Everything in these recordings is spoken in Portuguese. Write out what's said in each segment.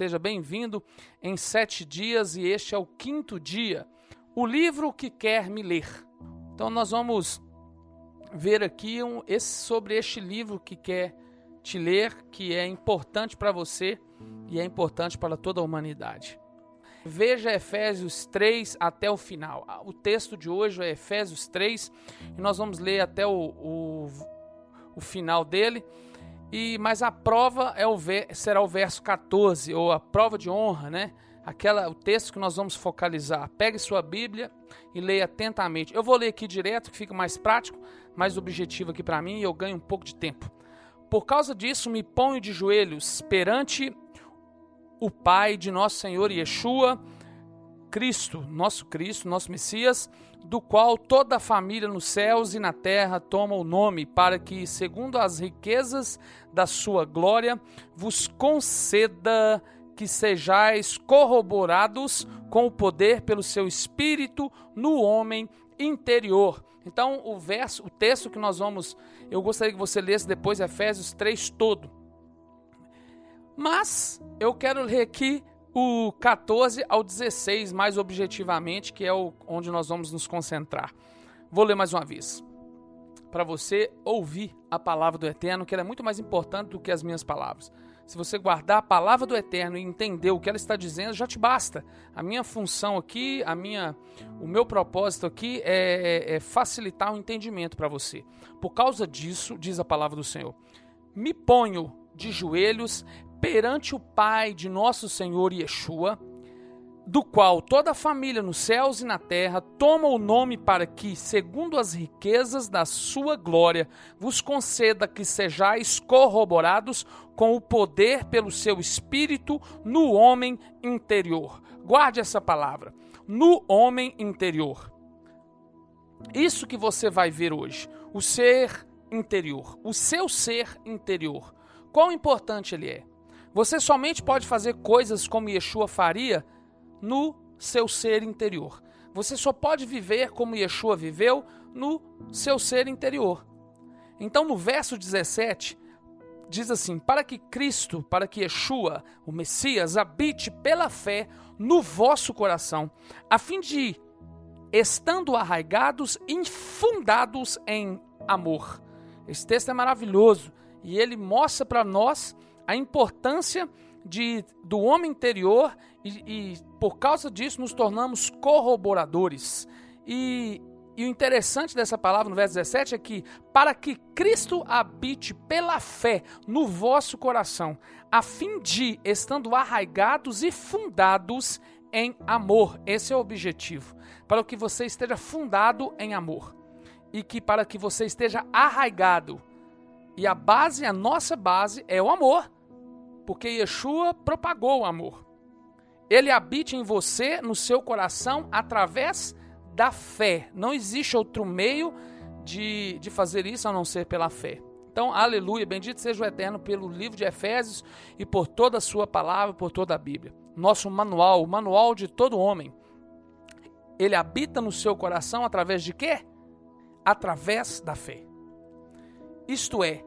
esteja bem-vindo em sete dias e este é o quinto dia. O livro que quer me ler. Então nós vamos ver aqui um, esse, sobre este livro que quer te ler, que é importante para você e é importante para toda a humanidade. Veja Efésios 3 até o final. Ah, o texto de hoje é Efésios 3 e nós vamos ler até o, o, o final dele. E mas a prova é o será o verso 14 ou a prova de honra, né? Aquela o texto que nós vamos focalizar. Pegue sua Bíblia e leia atentamente. Eu vou ler aqui direto, que fica mais prático, mais objetivo aqui para mim e eu ganho um pouco de tempo. Por causa disso, me ponho de joelhos perante o Pai de nosso Senhor Yeshua, Cristo, nosso Cristo, nosso Messias, do qual toda a família nos céus e na terra toma o nome, para que, segundo as riquezas da sua glória, vos conceda que sejais corroborados com o poder pelo seu espírito no homem interior. Então, o verso, o texto que nós vamos, eu gostaria que você lesse depois Efésios 3 todo. Mas eu quero ler aqui o 14 ao 16 mais objetivamente, que é o, onde nós vamos nos concentrar. Vou ler mais uma vez. Para você ouvir a palavra do Eterno, que ela é muito mais importante do que as minhas palavras. Se você guardar a palavra do Eterno e entender o que ela está dizendo, já te basta. A minha função aqui, a minha, o meu propósito aqui é, é, é facilitar o entendimento para você. Por causa disso, diz a palavra do Senhor, me ponho de joelhos perante o Pai de nosso Senhor Yeshua, do qual toda a família nos céus e na terra toma o nome para que, segundo as riquezas da sua glória, vos conceda que sejais corroborados com o poder pelo seu espírito no homem interior. Guarde essa palavra, no homem interior. Isso que você vai ver hoje, o ser interior, o seu ser interior. Quão importante ele é? Você somente pode fazer coisas como Yeshua faria no seu ser interior. Você só pode viver como Yeshua viveu no seu ser interior. Então, no verso 17, diz assim: Para que Cristo, para que Yeshua, o Messias, habite pela fé no vosso coração, a fim de, estando arraigados, infundados em amor. Esse texto é maravilhoso e ele mostra para nós a importância de, do homem interior e, e, por causa disso nos tornamos corroboradores. E, e o interessante dessa palavra no verso 17 é que para que Cristo habite pela fé no vosso coração, a fim de, estando arraigados e fundados em amor. Esse é o objetivo. Para que você esteja fundado em amor. E que para que você esteja arraigado. E a base, a nossa base é o amor porque Yeshua propagou o amor. Ele habita em você, no seu coração, através da fé. Não existe outro meio de, de fazer isso a não ser pela fé. Então, aleluia, bendito seja o Eterno pelo livro de Efésios e por toda a sua palavra, por toda a Bíblia. Nosso manual, o manual de todo homem. Ele habita no seu coração através de quê? Através da fé. Isto é,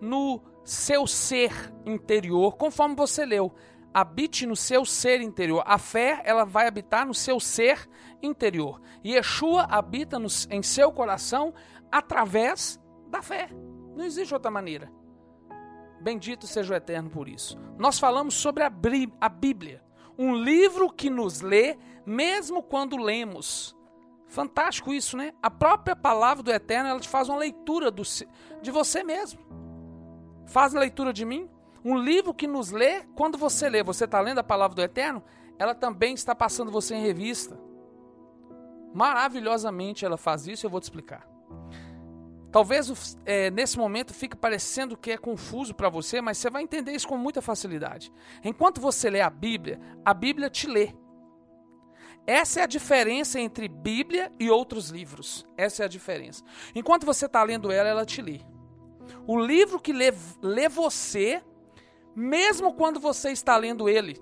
no seu ser interior, conforme você leu. Habite no seu ser interior. A fé, ela vai habitar no seu ser interior. E Yeshua habita no, em seu coração através da fé. Não existe outra maneira. Bendito seja o Eterno por isso. Nós falamos sobre a, a Bíblia, um livro que nos lê mesmo quando lemos. Fantástico isso, né? A própria palavra do Eterno, ela te faz uma leitura do, de você mesmo. Faz leitura de mim. Um livro que nos lê, quando você lê, você está lendo a palavra do Eterno, ela também está passando você em revista. Maravilhosamente ela faz isso, eu vou te explicar. Talvez é, nesse momento fique parecendo que é confuso para você, mas você vai entender isso com muita facilidade. Enquanto você lê a Bíblia, a Bíblia te lê. Essa é a diferença entre Bíblia e outros livros. Essa é a diferença. Enquanto você está lendo ela, ela te lê. O livro que lê, lê você, mesmo quando você está lendo ele.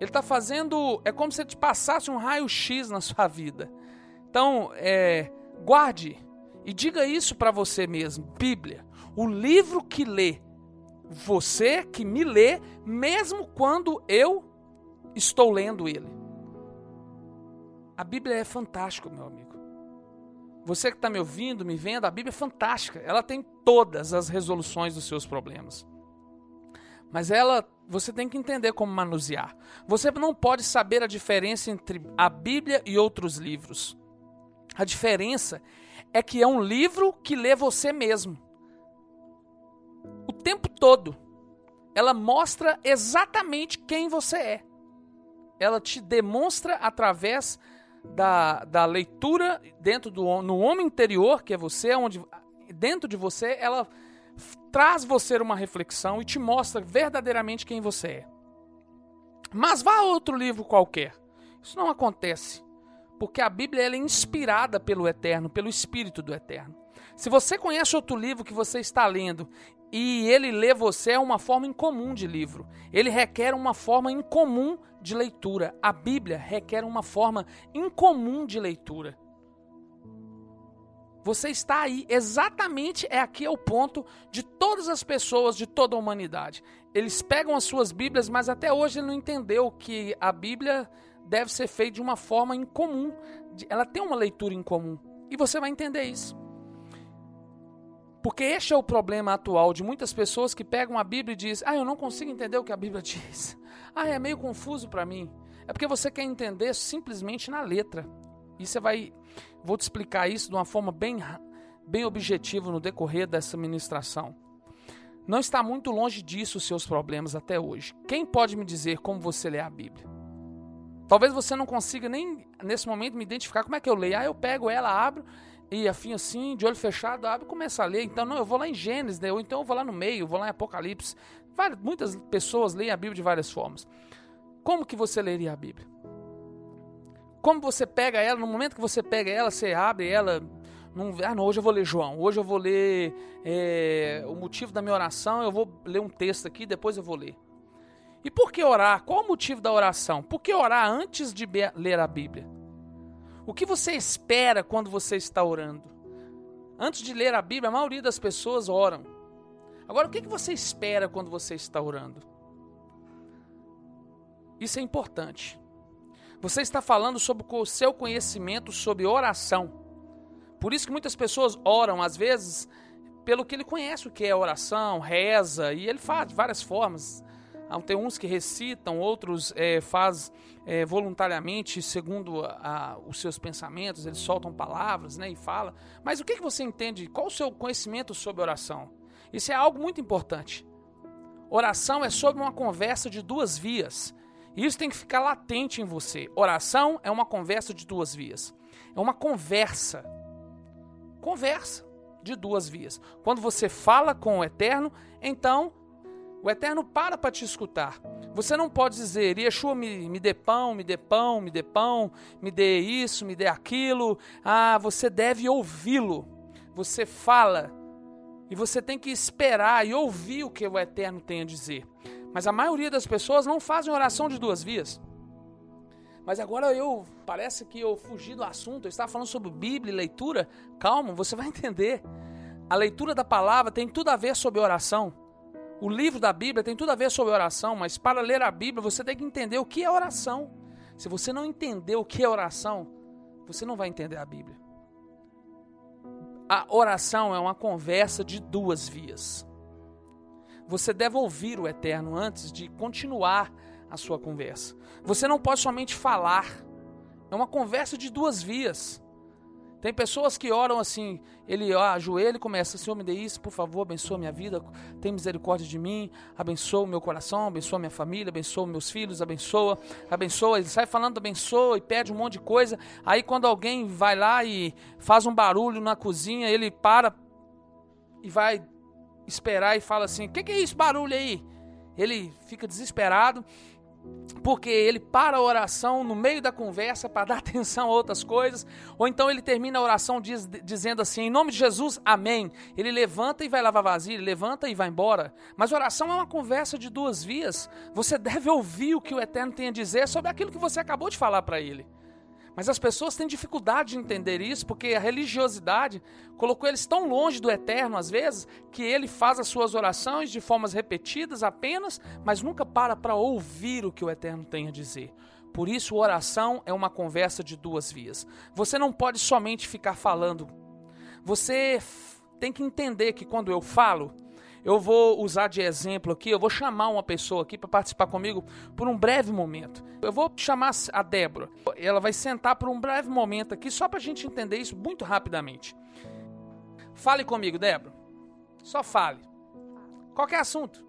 Ele está fazendo. É como se te passasse um raio-x na sua vida. Então, é, guarde e diga isso para você mesmo: Bíblia, o livro que lê você que me lê, mesmo quando eu estou lendo ele. A Bíblia é fantástica, meu amigo. Você que está me ouvindo, me vendo, a Bíblia é fantástica. Ela tem todas as resoluções dos seus problemas. Mas ela, você tem que entender como manusear. Você não pode saber a diferença entre a Bíblia e outros livros. A diferença é que é um livro que lê você mesmo. O tempo todo. Ela mostra exatamente quem você é. Ela te demonstra através da, da leitura dentro do no homem interior, que é você, onde dentro de você ela traz você uma reflexão e te mostra verdadeiramente quem você é. Mas vá a outro livro qualquer. Isso não acontece, porque a Bíblia é inspirada pelo Eterno, pelo Espírito do Eterno. Se você conhece outro livro que você está lendo e ele lê você é uma forma incomum de livro. Ele requer uma forma incomum de leitura. A Bíblia requer uma forma incomum de leitura. Você está aí, exatamente é aqui é o ponto de todas as pessoas de toda a humanidade. Eles pegam as suas Bíblias, mas até hoje ele não entendeu que a Bíblia deve ser feita de uma forma incomum. Ela tem uma leitura incomum. E você vai entender isso. Porque este é o problema atual de muitas pessoas que pegam a Bíblia e dizem: Ah, eu não consigo entender o que a Bíblia diz. Ah, é meio confuso para mim. É porque você quer entender simplesmente na letra. E você vai. Vou te explicar isso de uma forma bem, bem objetiva no decorrer dessa ministração. Não está muito longe disso os seus problemas até hoje. Quem pode me dizer como você lê a Bíblia? Talvez você não consiga nem nesse momento me identificar como é que eu leio. Ah, eu pego ela, abro e afim assim, de olho fechado, abre e começa a ler. Então, não, eu vou lá em Gênesis, né? ou então eu vou lá no meio, vou lá em Apocalipse. Várias, muitas pessoas leem a Bíblia de várias formas. Como que você leria a Bíblia? Como você pega ela, no momento que você pega ela, você abre ela. Num, ah, não, hoje eu vou ler João, hoje eu vou ler é, o motivo da minha oração, eu vou ler um texto aqui, depois eu vou ler. E por que orar? Qual o motivo da oração? Por que orar antes de ler a Bíblia? O que você espera quando você está orando? Antes de ler a Bíblia, a maioria das pessoas oram. Agora, o que você espera quando você está orando? Isso é importante. Você está falando sobre o seu conhecimento sobre oração. Por isso que muitas pessoas oram, às vezes, pelo que ele conhece o que é oração, reza, e ele faz de várias formas. Tem uns que recitam, outros é, faz é, voluntariamente, segundo a, os seus pensamentos, eles soltam palavras né, e fala. Mas o que, que você entende? Qual o seu conhecimento sobre oração? Isso é algo muito importante. Oração é sobre uma conversa de duas vias. Isso tem que ficar latente em você. Oração é uma conversa de duas vias. É uma conversa. Conversa de duas vias. Quando você fala com o Eterno, então o Eterno para para te escutar. Você não pode dizer, Yeshua, me, me dê pão, me dê pão, me dê pão, me dê isso, me dê aquilo. Ah, você deve ouvi-lo. Você fala e você tem que esperar e ouvir o que o Eterno tem a dizer. Mas a maioria das pessoas não fazem oração de duas vias. Mas agora eu, parece que eu fugi do assunto, eu estava falando sobre Bíblia e leitura. Calma, você vai entender. A leitura da palavra tem tudo a ver sobre oração. O livro da Bíblia tem tudo a ver sobre oração, mas para ler a Bíblia você tem que entender o que é oração. Se você não entender o que é oração, você não vai entender a Bíblia. A oração é uma conversa de duas vias. Você deve ouvir o Eterno antes de continuar a sua conversa. Você não pode somente falar. É uma conversa de duas vias. Tem pessoas que oram assim, ele ó, ajoelha e começa, Senhor, me dê isso, por favor, abençoa minha vida, tem misericórdia de mim, abençoa o meu coração, abençoa minha família, abençoa meus filhos, abençoa, abençoa, ele sai falando abençoa e pede um monte de coisa, aí quando alguém vai lá e faz um barulho na cozinha, ele para e vai esperar e fala assim, o que, que é esse barulho aí? Ele fica desesperado, porque ele para a oração no meio da conversa para dar atenção a outras coisas, ou então ele termina a oração diz, dizendo assim: em nome de Jesus, amém. Ele levanta e vai lavar vasilha, ele levanta e vai embora. Mas oração é uma conversa de duas vias. Você deve ouvir o que o Eterno tem a dizer sobre aquilo que você acabou de falar para ele. Mas as pessoas têm dificuldade de entender isso porque a religiosidade colocou eles tão longe do eterno, às vezes, que ele faz as suas orações de formas repetidas apenas, mas nunca para para ouvir o que o eterno tem a dizer. Por isso, oração é uma conversa de duas vias. Você não pode somente ficar falando. Você tem que entender que quando eu falo, eu vou usar de exemplo aqui, eu vou chamar uma pessoa aqui para participar comigo por um breve momento. Eu vou chamar a Débora. Ela vai sentar por um breve momento aqui, só para a gente entender isso muito rapidamente. Fale comigo, Débora. Só fale. Qual é o assunto?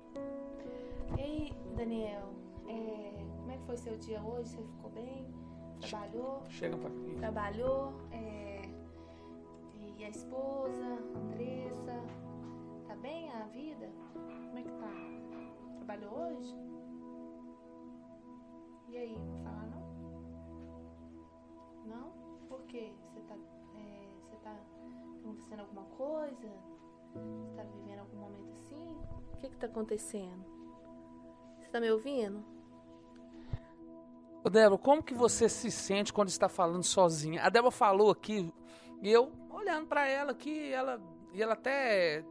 Ei, Daniel, é, como é que foi seu dia hoje? Você ficou bem? Trabalhou? Chega pra aqui. Trabalhou? É, e a esposa, Andressa? Bem a vida? Como é que tá? Trabalhou hoje? E aí, falar não? Não? Por quê? Você tá, é, você tá acontecendo alguma coisa? Você tá vivendo algum momento assim? O que que tá acontecendo? Você tá me ouvindo? Ô Débora, como que você se sente quando está falando sozinha? A Débora falou aqui, e eu olhando para ela aqui, ela, e ela até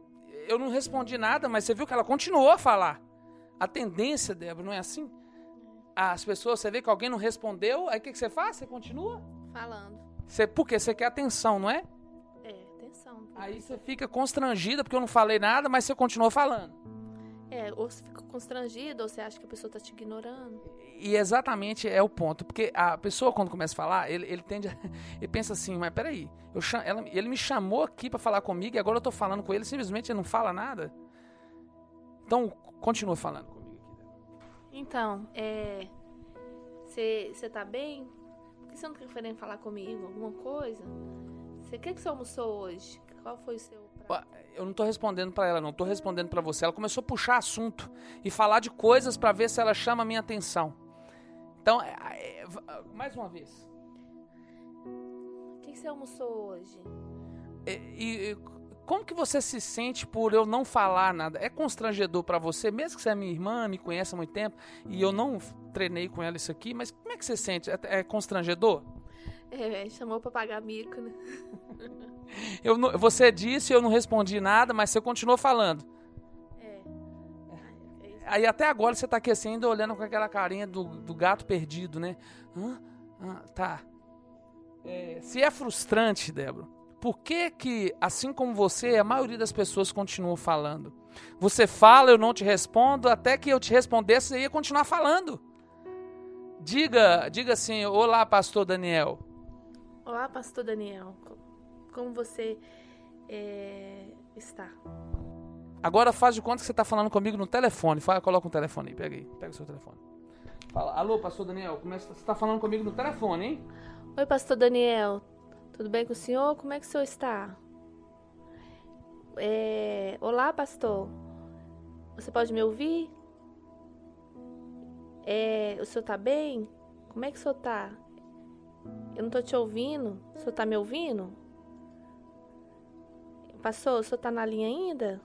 eu não respondi nada, mas você viu que ela continuou a falar. A tendência, Débora, não é assim? As pessoas, você vê que alguém não respondeu, aí o que, que você faz? Você continua? Falando. Você, por quê? Você quer atenção, não é? É, atenção. Aí você fica constrangida porque eu não falei nada, mas você continuou falando. É, ou você fica constrangido, ou você acha que a pessoa está te ignorando. E exatamente é o ponto. Porque a pessoa, quando começa a falar, ele, ele tende a, Ele pensa assim, mas peraí, eu cham, ela, ele me chamou aqui para falar comigo e agora eu tô falando com ele, simplesmente ele não fala nada. Então, continua falando comigo aqui. Então, é. Você tá bem? Por que você não tá querendo falar comigo? Alguma coisa? Você quer que você almoçou hoje? Qual foi o seu prato? Eu não tô respondendo para ela, não. Tô respondendo para você. Ela começou a puxar assunto e falar de coisas para ver se ela chama a minha atenção. Então, é, é, mais uma vez. O que que você almoçou hoje? E, e- como que você se sente por eu não falar nada? É constrangedor para você, mesmo que você é minha irmã, me conhece há muito tempo, e eu não treinei com ela isso aqui, mas como é que você sente? É, é constrangedor? É, chamou pra pagar mico, né? Eu não- você disse, eu não respondi nada, mas você continuou falando. É. É isso. Aí até agora você tá aqui assim, ainda olhando com aquela carinha do, do gato perdido, né? Hã? Hã? tá. É, se é frustrante, Débora, por que que, assim como você, a maioria das pessoas continuam falando? Você fala, eu não te respondo, até que eu te respondesse, você ia continuar falando. Diga, diga assim, olá, pastor Daniel. Olá, pastor Daniel. Co- Como você é, está? Agora faz de conta que você está falando comigo no telefone. Fala, coloca um telefone aí, pega aí, pega o seu telefone. Fala, alô, pastor Daniel, como é que você está falando comigo no telefone, hein? Oi, pastor Daniel. Tudo bem com o senhor? Como é que o senhor está? É, Olá, pastor. Você pode me ouvir? É, O senhor tá bem? Como é que o senhor tá? Eu não tô te ouvindo. O senhor tá me ouvindo? Pastor, o senhor tá na linha ainda?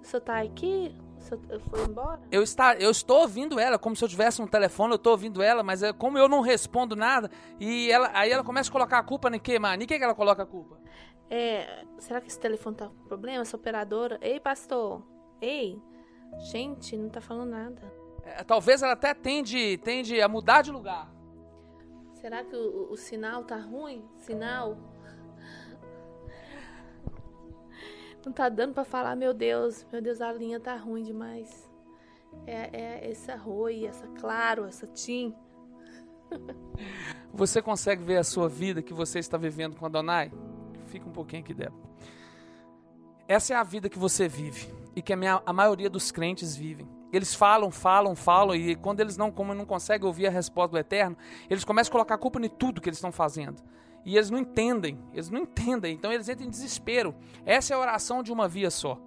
O senhor tá aqui? O senhor foi embora? Eu, está, eu estou ouvindo ela, como se eu tivesse um telefone, eu estou ouvindo ela, mas é como eu não respondo nada, e ela, aí ela começa a colocar a culpa em que, mano? Em que, que ela coloca a culpa? É, será que esse telefone tá com problema? Essa operadora? Ei, pastor. Ei. Gente, não tá falando nada. É, talvez ela até tende, tende a mudar de lugar. Será que o, o- sinal tá ruim? Sinal? Não tá dando pra falar, meu Deus, meu Deus, a linha tá ruim demais. É, é essa Roi, essa Claro, essa Tim. Você consegue ver a sua vida que você está vivendo com a Donai? Fica um pouquinho aqui, Débora. Essa é a vida que você vive e que a, minha- a maioria dos crentes vivem. Eles falam, falam, falam e quando eles não, como não conseguem ouvir a resposta do Eterno, eles começam a colocar a culpa em tudo que eles estão fazendo. E eles não entendem, eles não entendem, então eles entram em desespero. Essa é a oração de uma via só.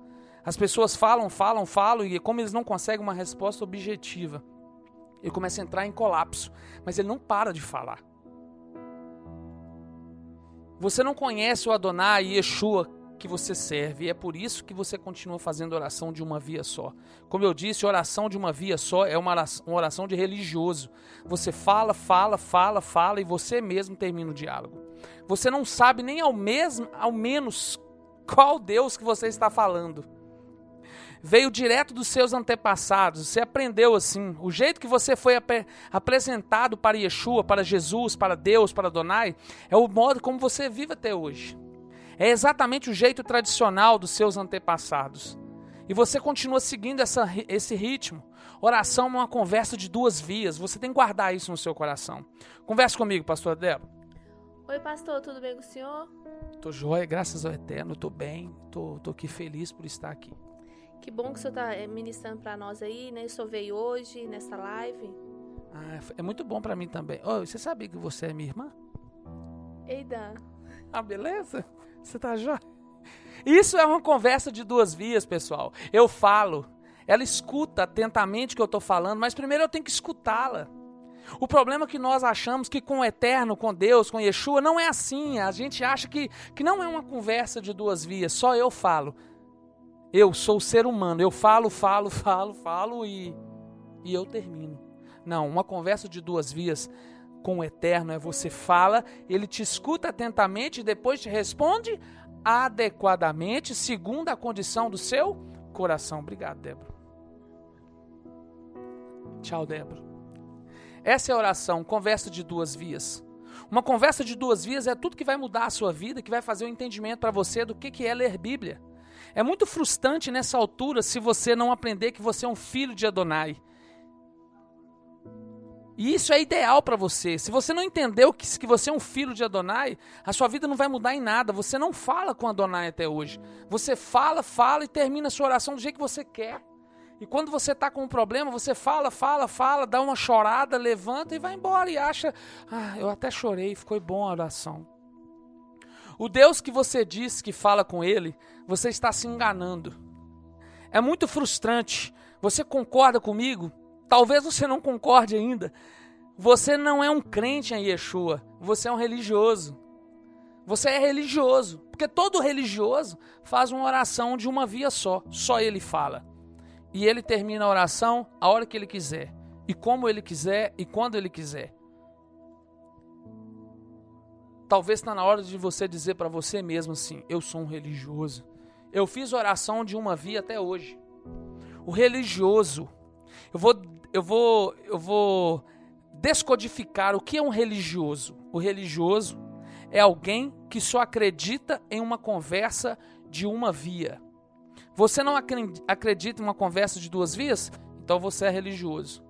As pessoas falam, falam, falam e como eles não conseguem uma resposta objetiva, ele começa a entrar em colapso, mas ele não para de falar. Você não conhece o Adonai, Yeshua, que você serve. E é por isso que você continua fazendo oração de uma via só. Como eu disse, oração de uma via só é uma oração, de religioso. Você fala, fala, fala, fala e você mesmo termina o diálogo. Você não sabe nem ao mesmo, ao menos qual Deus que você está falando. Veio direto dos seus antepassados. Você aprendeu assim. O jeito que você foi ap apresentado para Yeshua, para Jesus, para Deus, para Donai, é o modo como você vive até hoje. É exatamente o jeito tradicional dos seus antepassados. E você continua seguindo essa, esse ritmo. Oração é uma conversa de duas vias. Você tem que guardar isso no seu coração. Converse comigo, pastor Débora. Oi, pastor, tudo bem com o senhor? Tô joia, graças ao Eterno, tô bem, tô, tô aqui feliz por estar aqui. Que bom que o senhor está eh, ministrando para nós aí, né? O senhor veio hoje nessa live. Ah, é muito bom para mim também. Oh, você sabia que você é minha irmã? Eida. Ah, beleza? Você tá já? Isso é uma conversa de duas vias, pessoal. Eu falo, ela escuta atentamente o que eu estou falando, mas primeiro eu tenho que escutá-la. O problema é que nós achamos que com o eterno, com Deus, com Yeshua, não é assim. A gente acha que, que não é uma conversa de duas vias, só eu falo. Eu sou ser humano, eu falo, falo, falo, falo e, e eu termino. Não, uma conversa de duas vias com o eterno é você fala, ele te escuta atentamente e depois te responde adequadamente, segundo a condição do seu coração. Obrigado, Débora. Tchau, Débora. Essa é a oração, conversa de duas vias. Uma conversa de duas vias é tudo que vai mudar a sua vida, que vai fazer o um entendimento para você do que, que é ler Bíblia. É muito frustrante nessa altura se você não aprender que você é um filho de Adonai. E isso é ideal para você. Se você não entendeu que, que você é um filho de Adonai, a sua vida não vai mudar em nada. Você não fala com Adonai até hoje. Você fala, fala e termina a sua oração do jeito que você quer. E quando você está com um problema, você fala, fala, fala, dá uma chorada, levanta e vai embora e acha, ah, eu até chorei, ficou bom a oração. O Deus que você diz que fala com ele, você está se enganando. É muito frustrante. Você concorda comigo? Talvez você não concorde ainda. Você não é um crente em Yeshua, você é um religioso. Você é religioso, porque todo religioso faz uma oração de uma via só, só ele fala. E ele termina a oração a hora que ele quiser, e como ele quiser e quando ele quiser. Talvez está na hora de você dizer para você mesmo assim: eu sou um religioso. Eu fiz oração de uma via até hoje. O religioso, eu vou eu vou, eu vou descodificar o que é um religioso. O religioso é alguém que só acredita em uma conversa de uma via. Você não acredita em uma conversa de duas vias? Então você é religioso.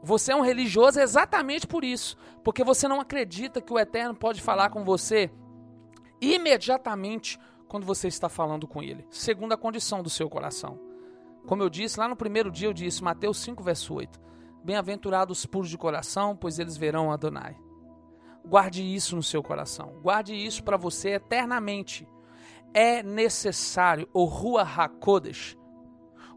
Você é um religioso exatamente por isso, porque você não acredita que o Eterno pode falar com você imediatamente quando você está falando com ele, segundo a condição do seu coração. Como eu disse, lá no primeiro dia eu disse, Mateus 5, verso 8. Bem-aventurados os puros de coração, pois eles verão Adonai. Guarde isso no seu coração. Guarde isso para você eternamente. É necessário o Rua HaKodesh,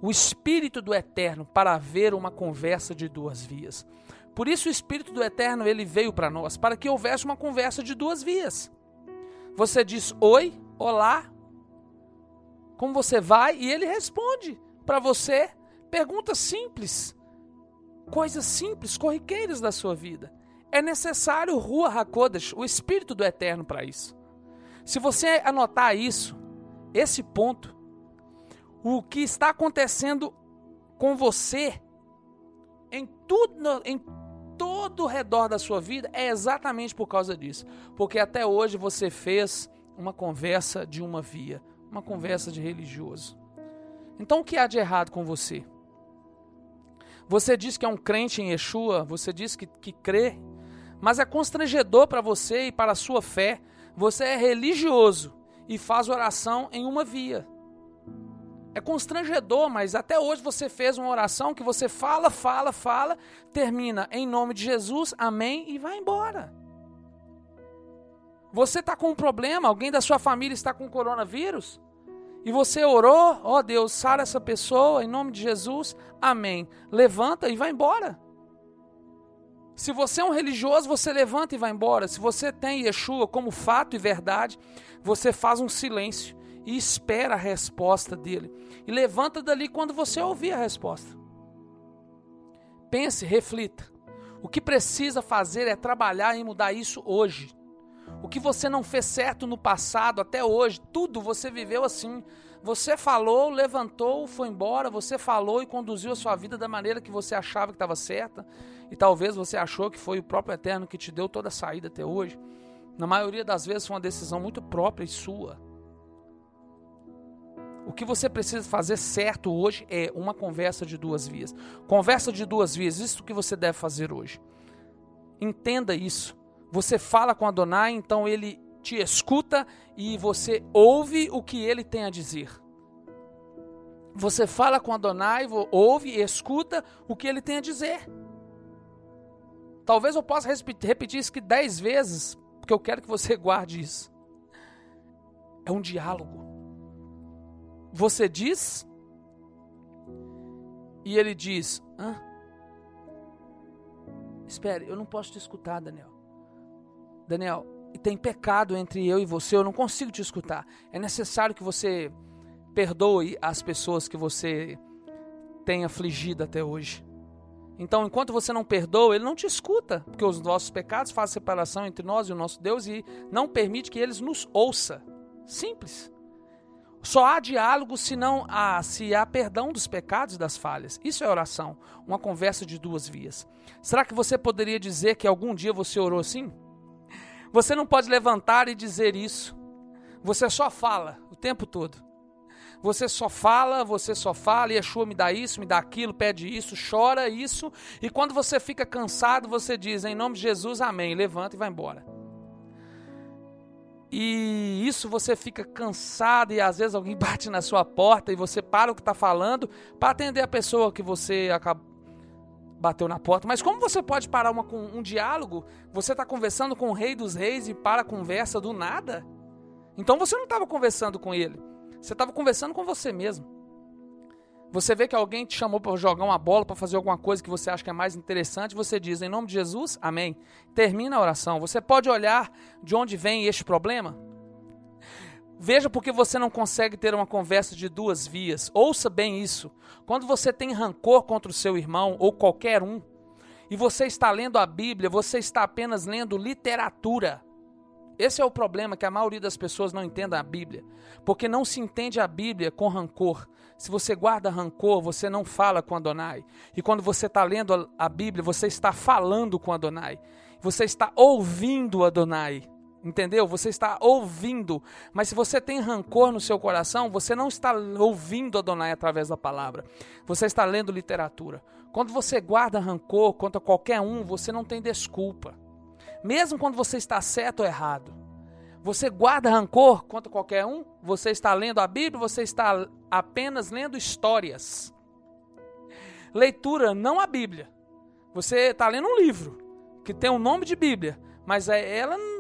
o Espírito do Eterno, para haver uma conversa de duas vias. Por isso o Espírito do Eterno ele veio para nós, para que houvesse uma conversa de duas vias. Você diz oi, olá, como você vai? E ele responde para você perguntas simples, coisas simples, corriqueiras da sua vida. É necessário Rua HaKodesh, o Espírito do Eterno para isso. Se você anotar isso, esse ponto, o que está acontecendo com você em tudo, em todo o redor da sua vida é exatamente por causa disso. Porque até hoje você fez uma conversa de uma via, uma conversa de religioso. Então o que há de errado com você? Você diz que é um crente em Yeshua, você diz que, que crê, mas é constrangedor para você e para a sua fé. Você é religioso e faz oração em uma via. É constrangedor, mas até hoje você fez uma oração que você fala, fala, fala, termina em nome de Jesus, amém, e vai embora. Você está com um problema, alguém da sua família está com coronavírus? E você orou, ó oh Deus, sara essa pessoa em nome de Jesus, amém. Levanta e vai embora. Se você é um religioso, você levanta e vai embora. Se você tem Yeshua como fato e verdade, você faz um silêncio e espera a resposta dele. E levanta dali quando você ouvir a resposta. Pense, reflita. O que precisa fazer é trabalhar em mudar isso hoje. O que você não fez certo no passado até hoje, tudo você viveu assim. Você falou, levantou, foi embora, você falou e conduziu a sua vida da maneira que você achava que estava certa. E talvez você achou que foi o próprio Eterno que te deu toda a saída até hoje. Na maioria das vezes foi uma decisão muito própria e sua. O que você precisa fazer certo hoje é uma conversa de duas vias. Conversa de duas vias, isso que você deve fazer hoje. Entenda isso. Você fala com Adonai, então ele te escuta e você ouve o que ele tem a dizer. Você fala com Adonai, ouve e escuta o que ele tem a dizer. Talvez eu possa repetir isso que dez vezes, porque eu quero que você guarde isso. É um diálogo. Você diz e ele diz: Hã? Espere, eu não posso te escutar, Daniel. Daniel, tem pecado entre eu e você, eu não consigo te escutar. É necessário que você perdoe as pessoas que você tem afligido até hoje. Então, enquanto você não perdoa, ele não te escuta, porque os nossos pecados fazem separação entre nós e o nosso Deus e não permite que eles nos ouça. Simples. Só há diálogo se não há, se há perdão dos pecados e das falhas. Isso é oração, uma conversa de duas vias. Será que você poderia dizer que algum dia você orou assim? Você não pode levantar e dizer isso. Você só fala o tempo todo. Você só fala, você só fala, Yeshua me dá isso, me dá aquilo, pede isso, chora isso, e quando você fica cansado, você diz, em nome de Jesus, amém, levanta e vai embora. E isso você fica cansado e às vezes alguém bate na sua porta e você para o que está falando para atender a pessoa que você acabou bateu na porta. Mas como você pode parar uma, um diálogo? Você está conversando com o rei dos reis e para a conversa do nada? Então você não estava conversando com ele. Você estava conversando com você mesmo. Você vê que alguém te chamou para jogar uma bola, para fazer alguma coisa que você acha que é mais interessante, você diz, em nome de Jesus, amém. Termina a oração. Você pode olhar de onde vem este problema? Veja porque você não consegue ter uma conversa de duas vias. Ouça bem isso. Quando você tem rancor contra o seu irmão ou qualquer um, e você está lendo a Bíblia, você está apenas lendo literatura. Esse é o problema que a maioria das pessoas não entende a Bíblia, porque não se entende a Bíblia com rancor. Se você guarda rancor, você não fala com Adonai. E quando você está lendo a Bíblia, você está falando com Adonai. Você está ouvindo Adonai. Entendeu? Você está ouvindo. Mas se você tem rancor no seu coração, você não está ouvindo Adonai através da palavra. Você está lendo literatura. Quando você guarda rancor contra qualquer um, você não tem desculpa mesmo quando você está certo ou errado. Você guarda rancor contra qualquer um? Você está lendo a Bíblia? Você está apenas lendo histórias? Leitura, não a Bíblia. Você está lendo um livro que tem o nome de Bíblia, mas é, ela não,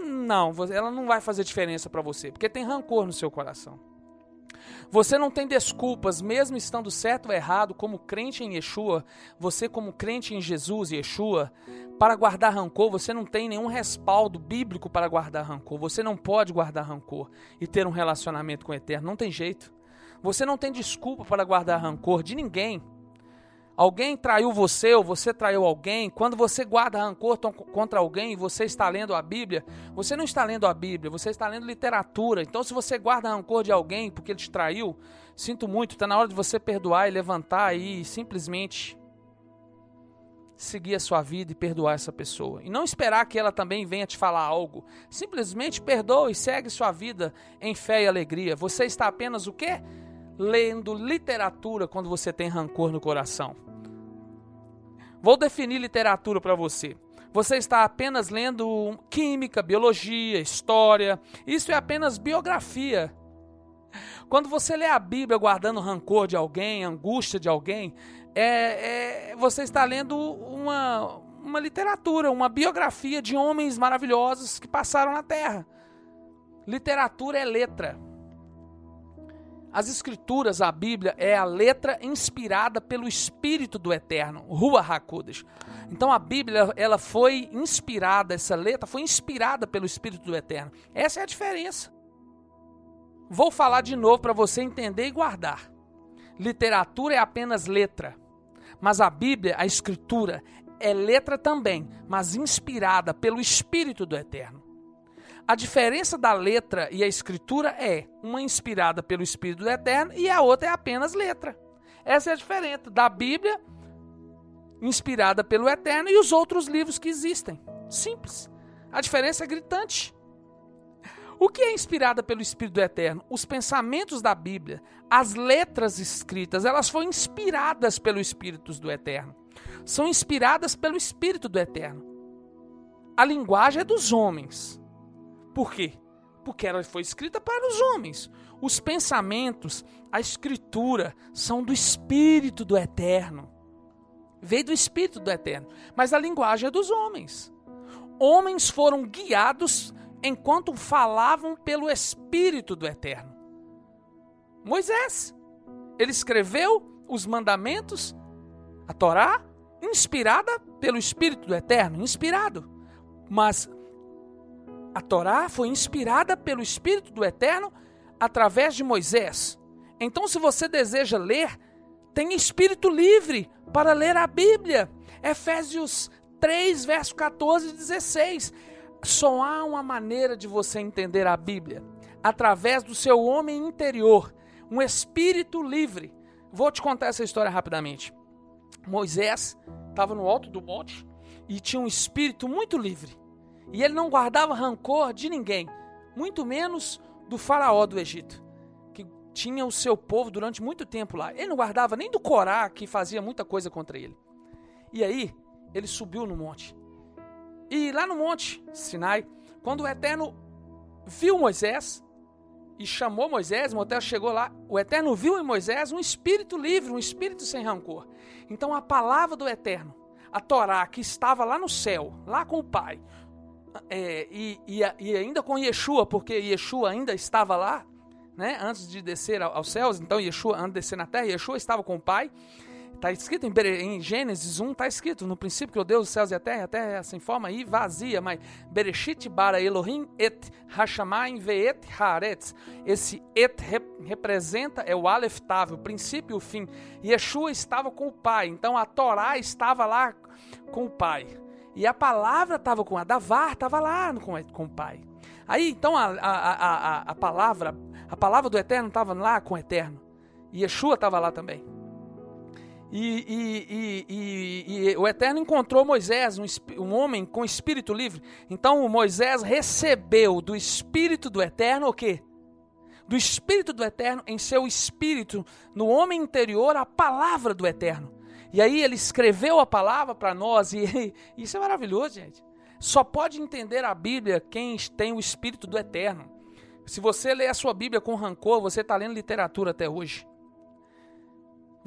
ela não vai fazer diferença para você, porque tem rancor no seu coração. Você não tem desculpas, mesmo estando certo ou errado, como crente em Yeshua, você como crente em Jesus e Yeshua, para guardar rancor, você não tem nenhum respaldo bíblico para guardar rancor. Você não pode guardar rancor e ter um relacionamento com o Eterno, não tem jeito. Você não tem desculpa para guardar rancor de ninguém. Alguém traiu você ou você traiu alguém, quando você guarda rancor contra alguém e você está lendo a Bíblia, você não está lendo a Bíblia, você está lendo literatura. Então, se você guarda rancor de alguém porque ele te traiu, sinto muito, está na hora de você perdoar e levantar e simplesmente seguir a sua vida e perdoar essa pessoa. E não esperar que ela também venha te falar algo. Simplesmente perdoe e segue sua vida em fé e alegria. Você está apenas o quê? Lendo literatura quando você tem rancor no coração. Vou definir literatura para você. Você está apenas lendo química, biologia, história. Isso é apenas biografia. Quando você lê a Bíblia guardando rancor de alguém, angústia de alguém, é, é, você está lendo uma, uma literatura, uma biografia de homens maravilhosos que passaram na Terra. Literatura é letra. As escrituras, a Bíblia, é a letra inspirada pelo Espírito do Eterno, Rua Hakodesh. Então a Bíblia, ela foi inspirada, essa letra foi inspirada pelo Espírito do Eterno. Essa é a diferença. Vou falar de novo para você entender e guardar. Literatura é apenas letra, mas a Bíblia, a Escritura, é letra também, mas inspirada pelo Espírito do Eterno. A diferença da letra e a escritura é uma inspirada pelo Espírito Eterno e a outra é apenas letra. Essa é a diferença da Bíblia, inspirada pelo Eterno, e os outros livros que existem. Simples. A diferença é gritante. O que é inspirada pelo Espírito Eterno? Os pensamentos da Bíblia, as letras escritas, elas foram inspiradas pelo Espírito do Eterno. São inspiradas pelo Espírito do Eterno. A linguagem é dos homens, por quê? Porque ela foi escrita para os homens. Os pensamentos, a escritura, são do Espírito do Eterno. Veio do Espírito do Eterno. Mas a linguagem é dos homens. Homens foram guiados enquanto falavam pelo Espírito do Eterno. Moisés, ele escreveu os mandamentos, a Torá, inspirada pelo Espírito do Eterno, inspirado. Mas a Torá foi inspirada pelo Espírito do Eterno através de Moisés. Então, se você deseja ler, tem espírito livre para ler a Bíblia. Efésios 3, verso 14 e 16. Só há uma maneira de você entender a Bíblia: através do seu homem interior, um espírito livre. Vou te contar essa história rapidamente. Moisés estava no alto do monte e tinha um espírito muito livre. E ele não guardava rancor de ninguém, muito menos do faraó do Egito, que tinha o seu povo durante muito tempo lá. Ele não guardava nem do Corá, que fazia muita coisa contra ele. E aí, ele subiu no monte. E lá no monte Sinai, quando o Eterno viu Moisés e chamou Moisés, Moisés chegou lá, o Eterno viu em Moisés um espírito livre, um espírito sem rancor. Então a palavra do Eterno, a Torá que estava lá no céu, lá com o Pai, é, e, e, e, ainda com Yeshua, porque Yeshua ainda estava lá, né, antes de descer aos céus, então Yeshua, antes de descer na terra, Yeshua estava com o Pai. Está escrito em, em, Gênesis 1, está escrito, no princípio que o Deus dos céus e a terra, a terra assim forma e vazia, mas Bereshit bara Elohim et Hashamayim veet haaretz. Esse et rep, representa, é o Aleph Tav, o princípio e o fim. Yeshua estava com o Pai, então a Torá estava lá com o Pai. E a palavra estava com a Davar, estava lá com, com o Pai. Aí então a, a, a, a palavra, a palavra do Eterno estava lá com o Eterno. E Yeshua estava lá também. E, e, e, e, o Eterno encontrou Moisés, um, um, homem com espírito livre. Então Moisés recebeu do espírito do Eterno o quê? Do espírito do Eterno em seu espírito, no homem interior, a palavra do Eterno. E aí ele escreveu a palavra para nós e isso é maravilhoso, gente. Só pode entender a Bíblia quem tem o Espírito do Eterno. Se você lê a sua Bíblia com rancor, você está lendo literatura até hoje.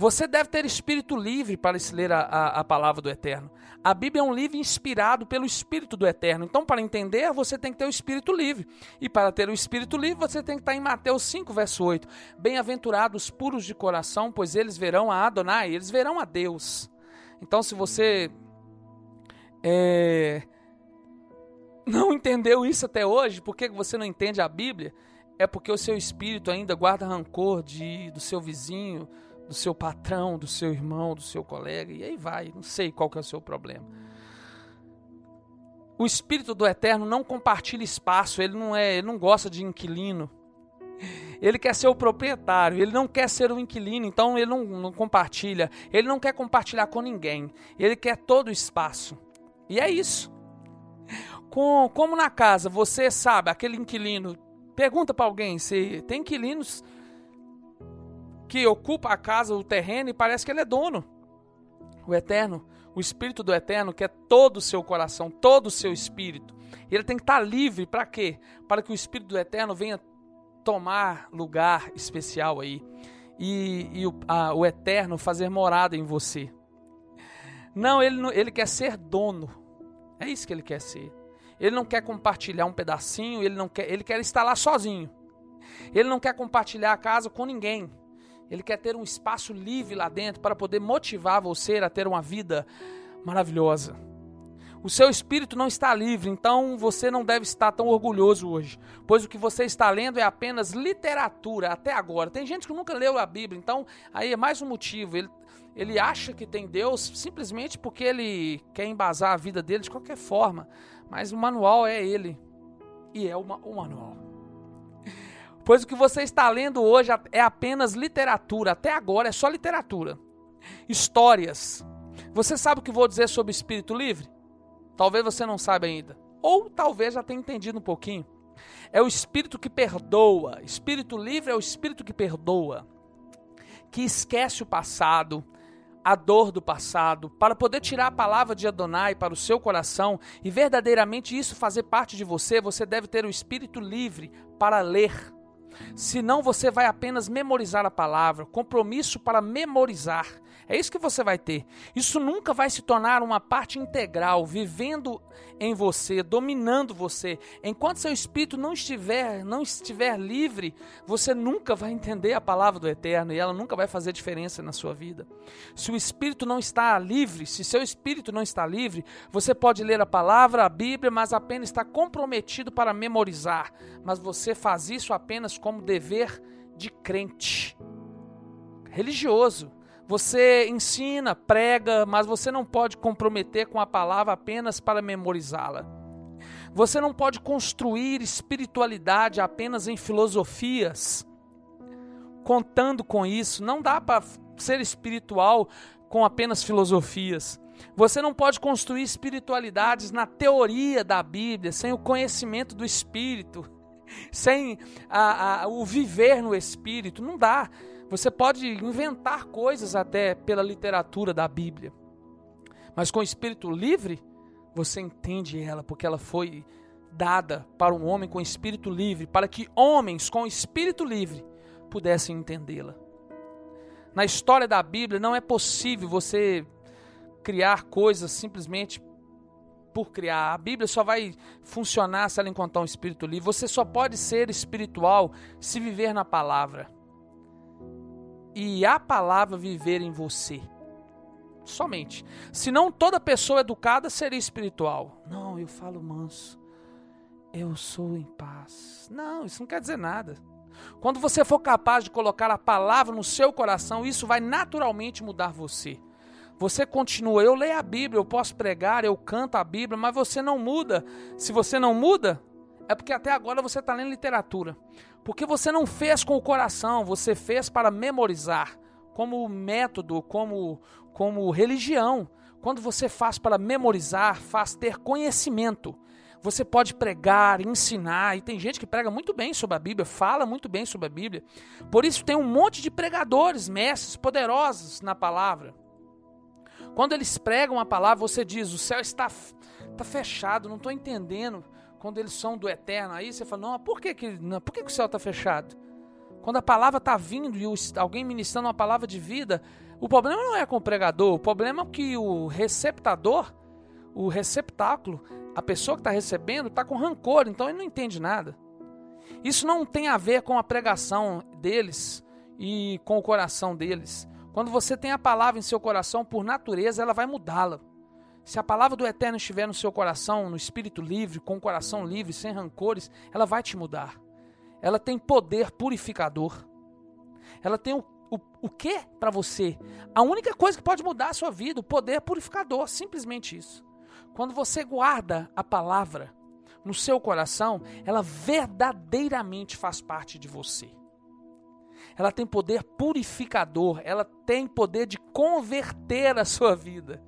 Você deve ter espírito livre para ler a, a, a, palavra do Eterno. A Bíblia é um livro inspirado pelo Espírito do Eterno. Então, para entender, você tem que ter o espírito livre. E para ter o espírito livre, você tem que estar em Mateus 5, verso 8. Bem-aventurados puros de coração, pois eles verão a Adonai, eles verão a Deus. Então, se você é, não entendeu isso até hoje, por que você não entende a Bíblia? É porque o seu espírito ainda guarda rancor de, do seu vizinho, do seu patrão, do seu irmão, do seu colega, e aí vai, não sei qual que é o seu problema. O espírito do eterno não compartilha espaço, ele não é, ele não gosta de inquilino. Ele quer ser o proprietário, ele não quer ser o inquilino, então ele não, não compartilha, ele não quer compartilhar com ninguém, ele quer todo o espaço. E é isso. Com, como na casa, você sabe, aquele inquilino, pergunta para alguém se tem inquilinos que ocupa a casa, o terreno, e parece que ele é dono. O Eterno, o Espírito do Eterno, que é todo o seu coração, todo o seu espírito. Ele tem que estar livre para quê? Para que o Espírito do Eterno venha tomar lugar especial aí. E, e o, a, o Eterno fazer morada em você. Não ele, ele quer ser dono. É isso que ele quer ser. Ele não quer compartilhar um pedacinho, ele não quer, ele quer estar lá sozinho. Ele não quer compartilhar a casa com ninguém. Ele quer ter um espaço livre lá dentro para poder motivar você a ter uma vida maravilhosa. O seu espírito não está livre, então você não deve estar tão orgulhoso hoje, pois o que você está lendo é apenas literatura até agora. Tem gente que nunca leu a Bíblia, então aí é mais um motivo. Ele, ele acha que tem Deus simplesmente porque ele quer embasar a vida dele de qualquer forma, mas o manual é ele e é uma, o manual. Pois o que você está lendo hoje é apenas literatura, até agora é só literatura. Histórias. Você sabe o que vou dizer sobre espírito livre? Talvez você não saiba ainda. Ou talvez já tenha entendido um pouquinho. É o espírito que perdoa. Espírito livre é o espírito que perdoa. Que esquece o passado, a dor do passado, para poder tirar a palavra de Adonai para o seu coração e verdadeiramente isso fazer parte de você, você deve ter o espírito livre para ler. Senão você vai apenas memorizar a palavra, compromisso para memorizar. É isso que você vai ter. Isso nunca vai se tornar uma parte integral, vivendo em você, dominando você. Enquanto seu espírito não estiver, não estiver livre, você nunca vai entender a palavra do Eterno e ela nunca vai fazer diferença na sua vida. Se o espírito não está livre, se seu espírito não está livre, você pode ler a palavra, a Bíblia, mas apenas está comprometido para memorizar. Mas você faz isso apenas como dever de crente religioso. Você ensina, prega, mas você não pode comprometer com a palavra apenas para memorizá-la. Você não pode construir espiritualidade apenas em filosofias, contando com isso. Não dá para ser espiritual com apenas filosofias. Você não pode construir espiritualidades na teoria da Bíblia, sem o conhecimento do Espírito, sem a, a, o viver no Espírito. Não dá. Você pode inventar coisas até pela literatura da Bíblia. Mas com o espírito livre, você entende ela, porque ela foi dada para um homem com espírito livre, para que homens com espírito livre pudessem entendê-la. Na história da Bíblia não é possível você criar coisas simplesmente por criar. A Bíblia só vai funcionar se ela encontrar um espírito livre. Você só pode ser espiritual se viver na palavra e a palavra viver em você. Somente. Senão toda pessoa educada seria espiritual. Não, eu falo manso. Eu sou em paz. Não, isso não quer dizer nada. Quando você for capaz de colocar a palavra no seu coração, isso vai naturalmente mudar você. Você continua, eu leio a Bíblia, eu posso pregar, eu canto a Bíblia, mas você não muda. Se você não muda, é porque até agora você está lendo literatura. Porque você não fez com o coração, você fez para memorizar, como método, como, como religião. Quando você faz para memorizar, faz ter conhecimento. Você pode pregar, ensinar, e tem gente que prega muito bem sobre a Bíblia, fala muito bem sobre a Bíblia. Por isso tem um monte de pregadores, mestres poderosos na palavra. Quando eles pregam a palavra, você diz: o céu está, está fechado, não estou entendendo quando eles são do eterno, aí você fala, não, por que, que, não, por que, que o céu está fechado? Quando a palavra está vindo e alguém ministrando uma palavra de vida, o problema não é com o pregador, o problema é que o receptador, o receptáculo, a pessoa que está recebendo, está com rancor, então ele não entende nada. Isso não tem a ver com a pregação deles e com o coração deles. Quando você tem a palavra em seu coração, por natureza, ela vai mudá-la. Se a palavra do Eterno estiver no seu coração, no espírito livre, com o coração livre, sem rancores, ela vai te mudar. Ela tem poder purificador. Ela tem o, o, o que para você? A única coisa que pode mudar a sua vida, o poder purificador, simplesmente isso. Quando você guarda a palavra no seu coração, ela verdadeiramente faz parte de você. Ela tem poder purificador, ela tem poder de converter a sua vida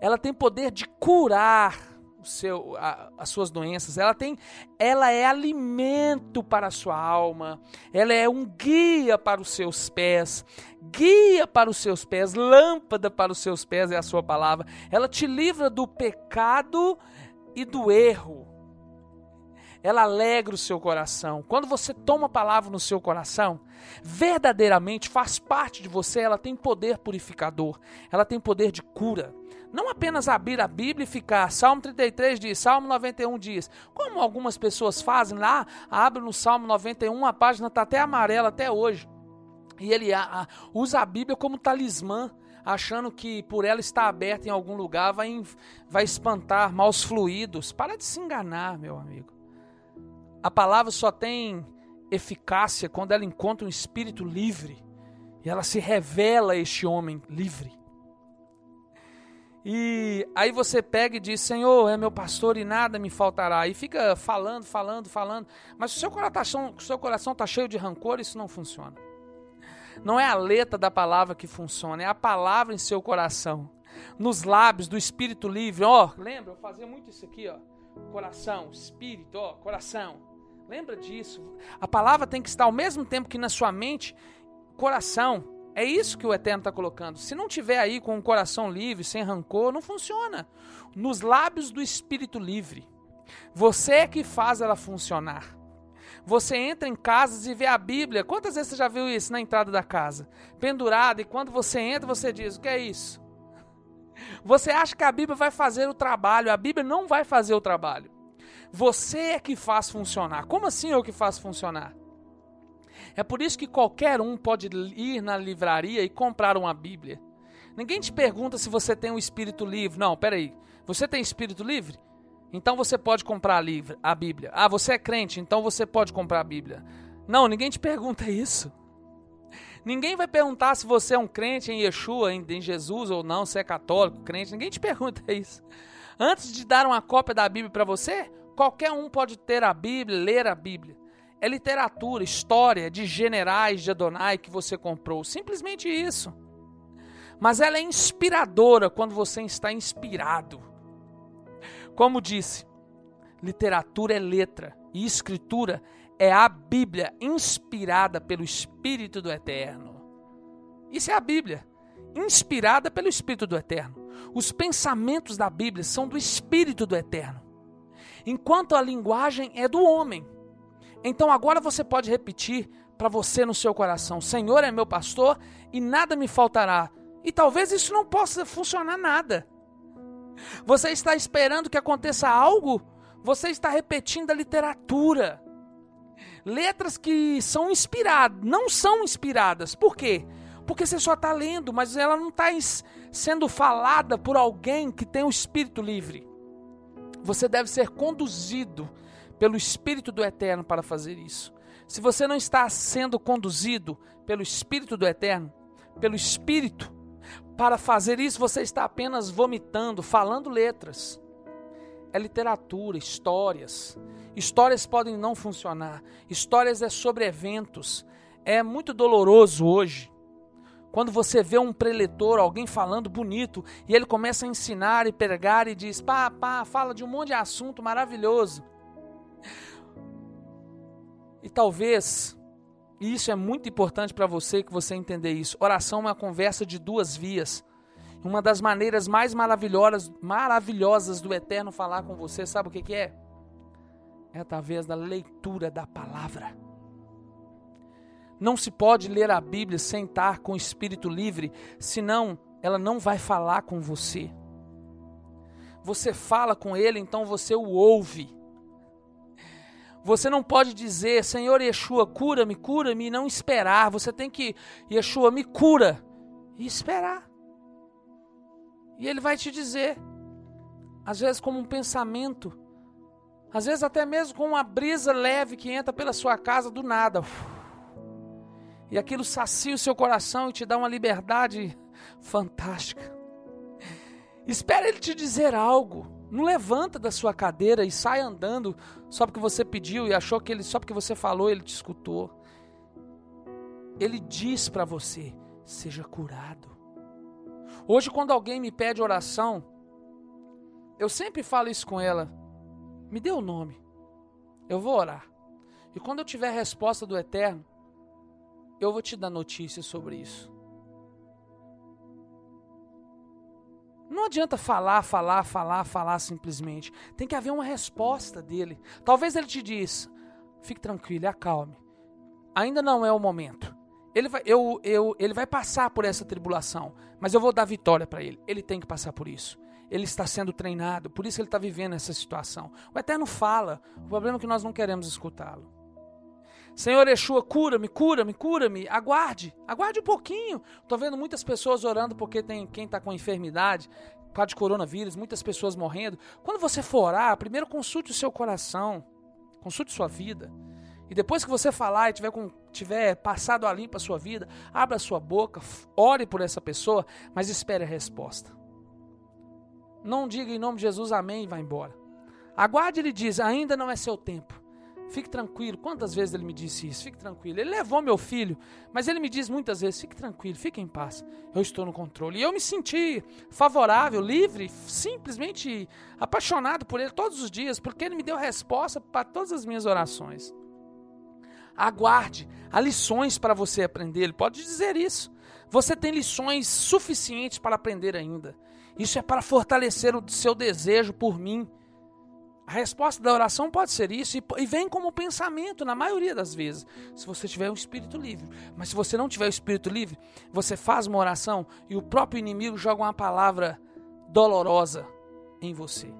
ela tem poder de curar seu, a, as suas doenças, ela tem, ela é alimento para a sua alma, ela é um guia para os seus pés, guia para os seus pés, lâmpada para os seus pés é a sua palavra. Ela te livra do pecado e do erro. Ela alegra o seu coração. Quando você toma a palavra no seu coração, verdadeiramente faz parte de você, ela tem poder purificador, ela tem poder de cura Não apenas abrir a Bíblia e ficar. Salmo 33 diz, Salmo 91 diz. Como algumas pessoas fazem lá, abre no Salmo 91, a página está até amarela até hoje. E ele a, a, usa a Bíblia como talismã, achando que por ela estar aberta em algum lugar vai, vai espantar maus fluidos. Para de se enganar, meu amigo. A palavra só tem eficácia quando ela encontra um espírito livre e ela se revela a este homem livre. E aí você pega e diz: Senhor, é meu pastor e nada me faltará. E fica falando, falando, falando. Mas se o seu coração está seu coração tá cheio de rancor, isso não funciona. Não é a letra da palavra que funciona, é a palavra em seu coração. Nos lábios do espírito livre. Ó, oh, lembra? Eu fazia muito isso aqui, ó. Coração, espírito, ó, coração. Lembra disso. A palavra tem que estar ao mesmo tempo que na sua mente, coração. É isso que o Eterno está colocando. Se não tiver aí com o coração livre, sem rancor, não funciona. Nos lábios do espírito livre. Você é que faz ela funcionar. Você entra em casas e vê a Bíblia. Quantas vezes você já viu isso na entrada da casa? Pendurada, e quando você entra, você diz: O que é isso? Você acha que a Bíblia vai fazer o trabalho. A Bíblia não vai fazer o trabalho. Você é que faz funcionar. Como assim eu que faço funcionar? É por isso que qualquer um pode ir na livraria e comprar uma Bíblia. Ninguém te pergunta se você tem um espírito livre. Não, peraí. Você tem espírito livre? Então você pode comprar a Bíblia. Ah, você é crente, então você pode comprar a Bíblia. Não, ninguém te pergunta isso. Ninguém vai perguntar se você é um crente em Yeshua, em, Jesus ou não, se é católico, crente. Ninguém te pergunta isso. Antes de dar uma cópia da Bíblia para você, Qualquer um pode ter a Bíblia, ler a Bíblia. É literatura, história de generais de Adonai que você comprou. Simplesmente isso. Mas ela é inspiradora quando você está inspirado. Como disse, literatura é letra e escritura é a Bíblia inspirada pelo Espírito do Eterno. Isso é a Bíblia, inspirada pelo Espírito do Eterno. Os pensamentos da Bíblia são do Espírito do Eterno enquanto a linguagem é do homem. Então agora você pode repetir para você no seu coração: Senhor é meu pastor e nada me faltará. E talvez isso não possa funcionar nada. Você está esperando que aconteça algo? Você está repetindo a literatura. Letras que são inspiradas, não são inspiradas. Por quê? Porque você só está lendo, mas ela não está sendo falada por alguém que tem o espírito livre. Você deve ser conduzido pelo Espírito do Eterno para fazer isso. Se você não está sendo conduzido pelo Espírito do Eterno, pelo Espírito, para fazer isso, você está apenas vomitando, falando letras. É literatura, histórias. Histórias podem não funcionar. Histórias é sobre eventos. É muito doloroso hoje quando você vê um preletor, alguém falando bonito, e ele começa a ensinar e pregar e diz: pá, pá, fala de um monte de assunto maravilhoso. E talvez, e isso é muito importante para você que você entender isso, oração é uma conversa de duas vias. Uma das maneiras mais maravilhosas, maravilhosas do Eterno falar com você, sabe o que, que é? É através da leitura da palavra. Não se pode ler a Bíblia sem estar com o espírito livre, senão ela não vai falar com você. Você fala com ele, então você o ouve. Você não pode dizer, Senhor Yeshua, cura-me, cura-me, e não esperar. Você tem que, Yeshua, me cura, e esperar. E ele vai te dizer, às vezes como um pensamento, às vezes até mesmo com uma brisa leve que entra pela sua casa do nada. E aquilo sacia o seu coração e te dá uma liberdade fantástica. Espera ele te dizer algo. Não levanta da sua cadeira e sai andando só porque você pediu e achou que ele só porque você falou ele te escutou. Ele diz para você: seja curado. Hoje, quando alguém me pede oração, eu sempre falo isso com ela: me dê o nome, eu vou orar. E quando eu tiver a resposta do Eterno, eu vou te dar notícias sobre isso. Não adianta falar, falar, falar, falar simplesmente. Tem que haver uma resposta dele. Talvez ele te diz: fique tranquilo, acalme. Ainda não é o momento. ele vai, eu, eu, ele vai passar por essa tribulação, mas eu vou dar vitória para ele. Ele tem que passar por isso. Ele está sendo treinado, por isso ele está vivendo essa situação. O Eterno fala, o problema é que nós não queremos escutá-lo. Senhor Yeshua, cura-me, cura-me, cura-me. Aguarde, aguarde um pouquinho. Estou vendo muitas pessoas orando porque tem quem está com enfermidade, por causa de coronavírus, muitas pessoas morrendo. Quando você for orar, primeiro consulte o seu coração, consulte sua vida. E depois que você falar e tiver, com, tiver passado a limpa a sua vida, abra a sua boca, ore por essa pessoa, mas espere a resposta. Não diga em nome de Jesus amém e vá embora. Aguarde, ele diz, ainda não é seu tempo. Fique tranquilo. Quantas vezes ele me disse isso? Fique tranquilo. Ele levou meu filho, mas ele me diz muitas vezes: fique tranquilo, fique em paz. Eu estou no controle. E eu me senti favorável, livre, simplesmente apaixonado por ele todos os dias, porque ele me deu resposta para todas as minhas orações. Aguarde. Há lições para você aprender. Ele pode dizer isso. Você tem lições suficientes para aprender ainda. Isso é para fortalecer o seu desejo por mim. A resposta da oração pode ser isso e vem como pensamento na maioria das vezes, se você tiver um espírito livre. Mas se você não tiver o espírito livre, você faz uma oração e o próprio inimigo joga uma palavra dolorosa em você.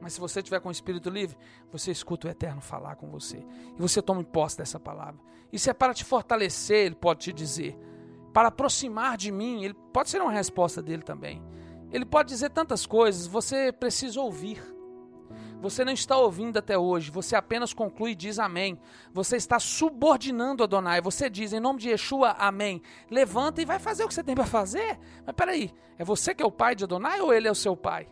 Mas se você tiver com o espírito livre, você escuta o Eterno falar com você. E você toma posse dessa palavra. Isso é para te fortalecer, ele pode te dizer. Para aproximar de mim, ele pode ser uma resposta dele também. Ele pode dizer tantas coisas, você precisa ouvir. Você não está ouvindo até hoje, você apenas conclui e diz amém. Você está subordinando Adonai. Você diz em nome de Yeshua, amém. Levanta e vai fazer o que você tem para fazer. Mas peraí, é você que é o pai de Adonai ou ele é o seu pai?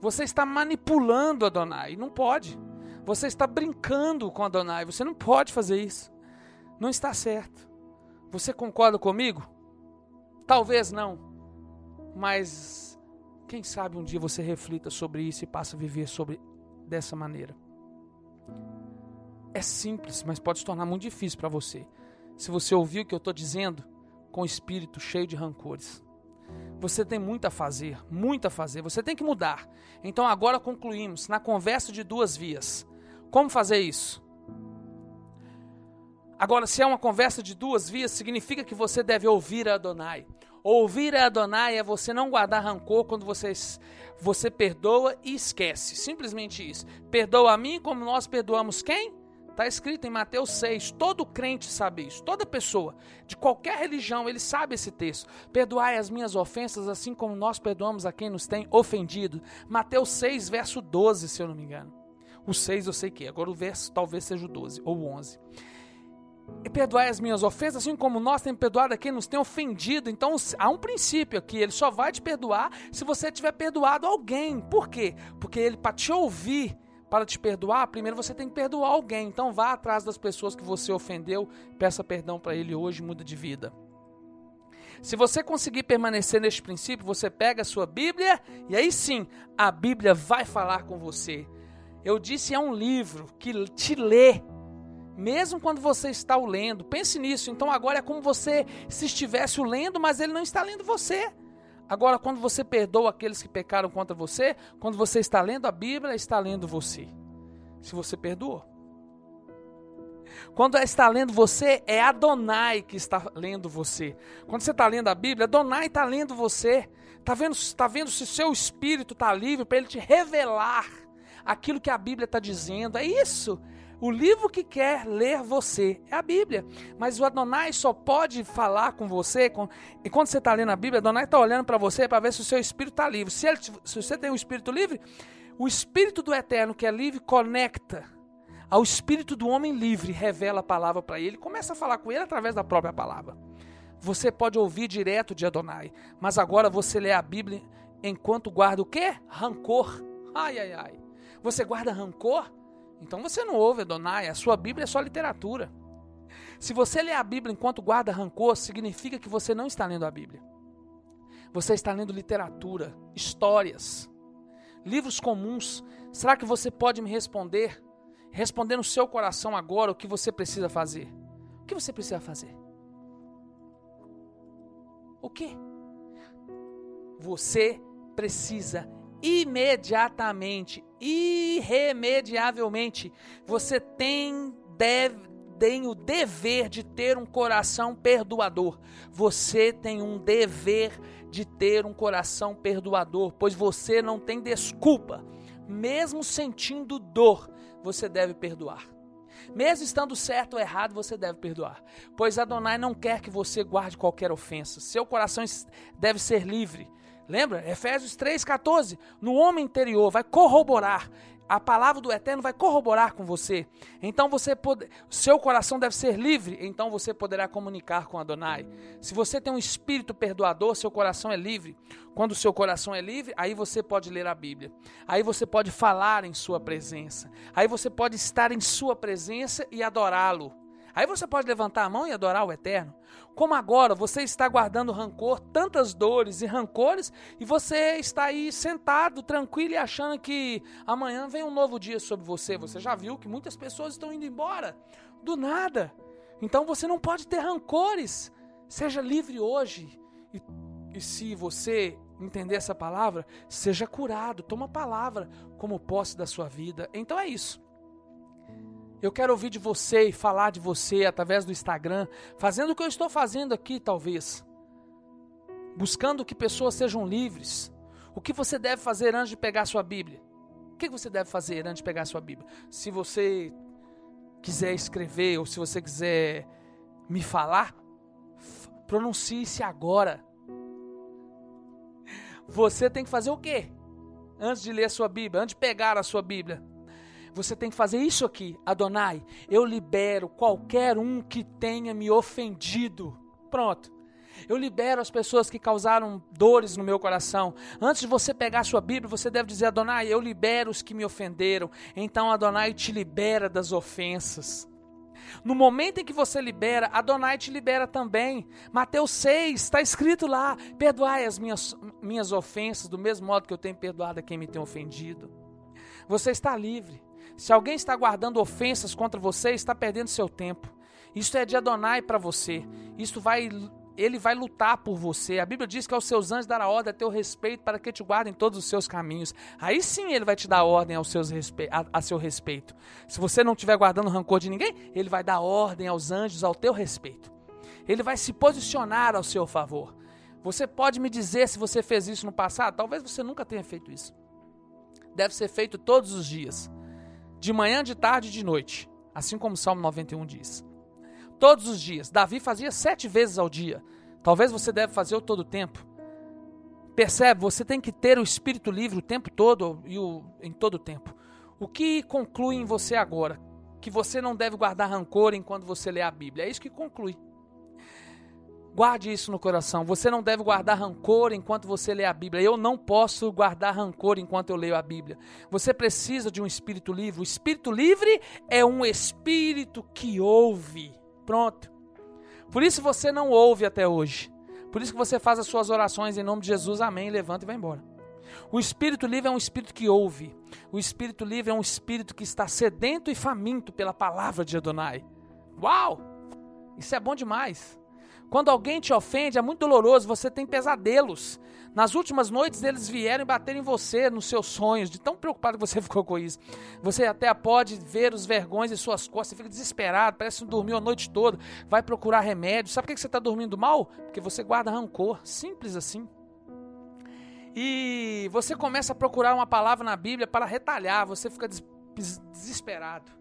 Você está manipulando Adonai. Não pode. Você está brincando com Adonai. Você não pode fazer isso. Não está certo. Você concorda comigo? Talvez não. Mas quem sabe um dia você reflita sobre isso e passe a viver sobre dessa maneira. É simples, mas pode se tornar muito difícil para você. Se você ouvir o que eu estou dizendo com o espírito cheio de rancores. Você tem muito a fazer, muito a fazer. Você tem que mudar. Então agora concluímos na conversa de duas vias. Como fazer isso? Agora, se é uma conversa de duas vias, significa que você deve ouvir Adonai. Ouvir a Adonai é você não guardar rancor quando você, você perdoa e esquece. Simplesmente isso. Perdoa a mim como nós perdoamos quem? Está escrito em Mateus 6. Todo crente sabe isso. Toda pessoa de qualquer religião, ele sabe esse texto. Perdoai as minhas ofensas, assim como nós perdoamos a quem nos tem ofendido. Mateus 6, verso 12, se eu não me engano. O 6 eu sei que é. Agora o verso talvez seja o 12 ou o 11 e perdoai as minhas ofensas, assim como nós temos perdoado a quem nos tem ofendido. Então há um princípio aqui, ele só vai te perdoar se você tiver perdoado alguém. Por quê? Porque ele, para te ouvir, para te perdoar, primeiro você tem que perdoar alguém. Então vá atrás das pessoas que você ofendeu, peça perdão para ele hoje, muda de vida. Se você conseguir permanecer neste princípio, você pega a sua Bíblia e aí sim, a Bíblia vai falar com você. Eu disse, é um livro que te lê mesmo quando você está o lendo. Pense nisso. Então agora é como você se estivesse o lendo, mas ele não está lendo você. Agora, quando você perdoa aqueles que pecaram contra você, quando você está lendo a Bíblia, está lendo você. Se você perdoou. Quando está lendo você, é Adonai que está lendo você. Quando você está lendo a Bíblia, Adonai está lendo você. Está vendo, tá vendo se seu espírito está livre para ele te revelar aquilo que a Bíblia está dizendo. É isso. O livro que quer ler você é a Bíblia. Mas o Adonai só pode falar com você. Com... E quando você está lendo a Bíblia, Adonai está olhando para você para ver se o seu espírito está livre. Se, ele, se você tem um espírito livre, o espírito do eterno que é livre conecta ao espírito do homem livre, revela a palavra para ele, começa a falar com ele através da própria palavra. Você pode ouvir direto de Adonai, mas agora você lê a Bíblia enquanto guarda o quê? Rancor. Ai, ai, ai. Você guarda rancor? Então você não ouve Adonai, a sua Bíblia é só literatura. Se você lê a Bíblia enquanto guarda rancor, significa que você não está lendo a Bíblia. Você está lendo literatura, histórias, livros comuns. Será que você pode me responder? Responder no seu coração agora o que você precisa fazer. O que você precisa fazer? O que? Você precisa imediatamente, irremediavelmente, você tem, deve, tem o dever de ter um coração perdoador. Você tem um dever de ter um coração perdoador, pois você não tem desculpa. Mesmo sentindo dor, você deve perdoar. Mesmo estando certo ou errado, você deve perdoar. Pois Adonai não quer que você guarde qualquer ofensa. Seu coração deve ser livre. Lembra? Efésios 3,14. No homem interior vai corroborar a palavra do Eterno vai corroborar com você. Então você pode, seu coração deve ser livre, então você poderá comunicar com Adonai. Se você tem um espírito perdoador, seu coração é livre. Quando o seu coração é livre, aí você pode ler a Bíblia. Aí você pode falar em sua presença. Aí você pode estar em sua presença e adorá-lo. Aí você pode levantar a mão e adorar o Eterno. Como agora você está guardando rancor, tantas dores e rancores, e você está aí sentado, tranquilo e achando que amanhã vem um novo dia sobre você. Você já viu que muitas pessoas estão indo embora do nada. Então você não pode ter rancores. Seja livre hoje. E, e se você entender essa palavra, seja curado. Toma a palavra como posse da sua vida. Então é isso. Eu quero ouvir de você e falar de você através do Instagram, fazendo o que eu estou fazendo aqui, talvez. Buscando que pessoas sejam livres. O que você deve fazer antes de pegar sua Bíblia? O que você deve fazer antes de pegar sua Bíblia? Se você quiser escrever ou se você quiser me falar, pronuncie-se agora. Você tem que fazer o quê? Antes de ler a sua Bíblia, antes de pegar a sua Bíblia você tem que fazer isso aqui. Adonai, eu libero qualquer um que tenha me ofendido. Pronto. Eu libero as pessoas que causaram dores no meu coração. Antes de você pegar sua Bíblia, você deve dizer: Adonai, eu libero os que me ofenderam. Então Adonai te libera das ofensas. No momento em que você libera, Adonai te libera também. Mateus 6, está escrito lá: perdoai as minhas, minhas ofensas, do mesmo modo que eu tenho perdoado a quem me tem ofendido. Você está livre. Se alguém está guardando ofensas contra você, está perdendo seu tempo. Isto é de Adonai para você. Isto vai ele vai lutar por você. A Bíblia diz que aos seus anjos dará ordem a teu respeito para que te guardem todos os seus caminhos. Aí sim ele vai te dar ordem aos seus respe... a, a seu respeito. Se você não estiver guardando rancor de ninguém, ele vai dar ordem aos anjos ao teu respeito. Ele vai se posicionar ao seu favor. Você pode me dizer se você fez isso no passado? Talvez você nunca tenha feito isso. Deve ser feito todos os dias de manhã, de tarde e de noite, assim como o Salmo 91 diz. Todos os dias. Davi fazia sete vezes ao dia. Talvez você deve fazer o todo o tempo. Percebe? Você tem que ter o espírito livre o tempo todo e o, em todo o tempo. O que conclui em você agora? Que você não deve guardar rancor enquanto você lê a Bíblia. É isso que conclui. Guarde isso no coração. Você não deve guardar rancor enquanto você lê a Bíblia. Eu não posso guardar rancor enquanto eu leio a Bíblia. Você precisa de um espírito livre. O espírito livre é um espírito que ouve. Pronto. Por isso você não ouve até hoje. Por isso que você faz as suas orações em nome de Jesus. Amém. Levanta e vai embora. O espírito livre é um espírito que ouve. O espírito livre é um espírito que está sedento e faminto pela palavra de Adonai. Uau! Isso é bom demais. Quando alguém te ofende, é muito doloroso, você tem pesadelos. Nas últimas noites eles vieram e bateram em você nos seus sonhos, de tão preocupado que você ficou com isso. Você até pode ver os vergões em suas costas, você fica desesperado, parece que não dormiu a noite toda, vai procurar remédio. Sabe por que você está dormindo mal? Porque você guarda rancor, simples assim. E você começa a procurar uma palavra na Bíblia para retalhar, você fica desesperado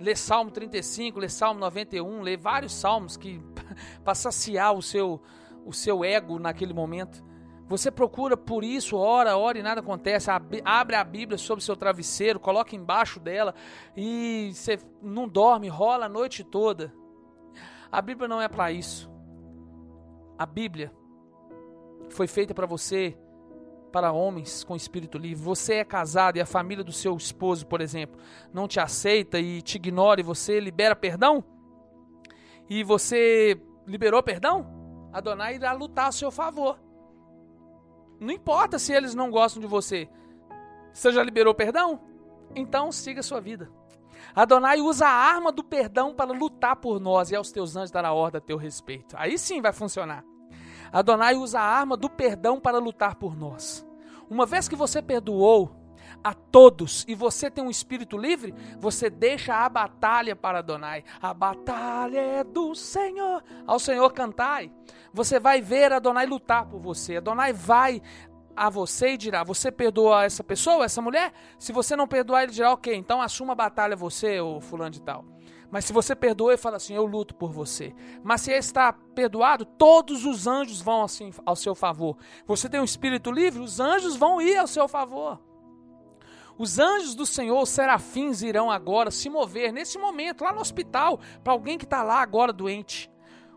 lê Salmo 35, lê Salmo 91, lê vários salmos que para saciar o seu o seu ego naquele momento. Você procura por isso, ora, ora e nada acontece. Abre a Bíblia sobre o seu travesseiro, coloca embaixo dela e você não dorme, rola a noite toda. A Bíblia não é para isso. A Bíblia foi feita para você para homens com espírito livre. Você é casado e a família do seu esposo, por exemplo, não te aceita e te ignora e você libera perdão? E você liberou perdão? Adonai irá lutar a seu favor. Não importa se eles não gostam de você. Você já liberou perdão? Então siga a sua vida. Adonai usa a arma do perdão para lutar por nós e aos teus anjos dará ordem a teu respeito. Aí sim vai funcionar. Adonai usa a arma do perdão para lutar por nós. Uma vez que você perdoou, a todos e você tem um espírito livre, você deixa a batalha para Adonai. A batalha é do Senhor. Ao Senhor cantai. Você vai ver Adonai lutar por você. Adonai vai a você e dirá: Você perdoa essa pessoa, essa mulher? Se você não perdoar, ele dirá: Ok, então assuma a batalha você, ou fulano de tal. Mas se você perdoa, ele fala assim: Eu luto por você. Mas se está perdoado, todos os anjos vão assim ao seu favor. Você tem um espírito livre, os anjos vão ir ao seu favor. Os anjos do Senhor, os serafins, irão agora se mover nesse momento, lá no hospital, para alguém que está lá agora doente.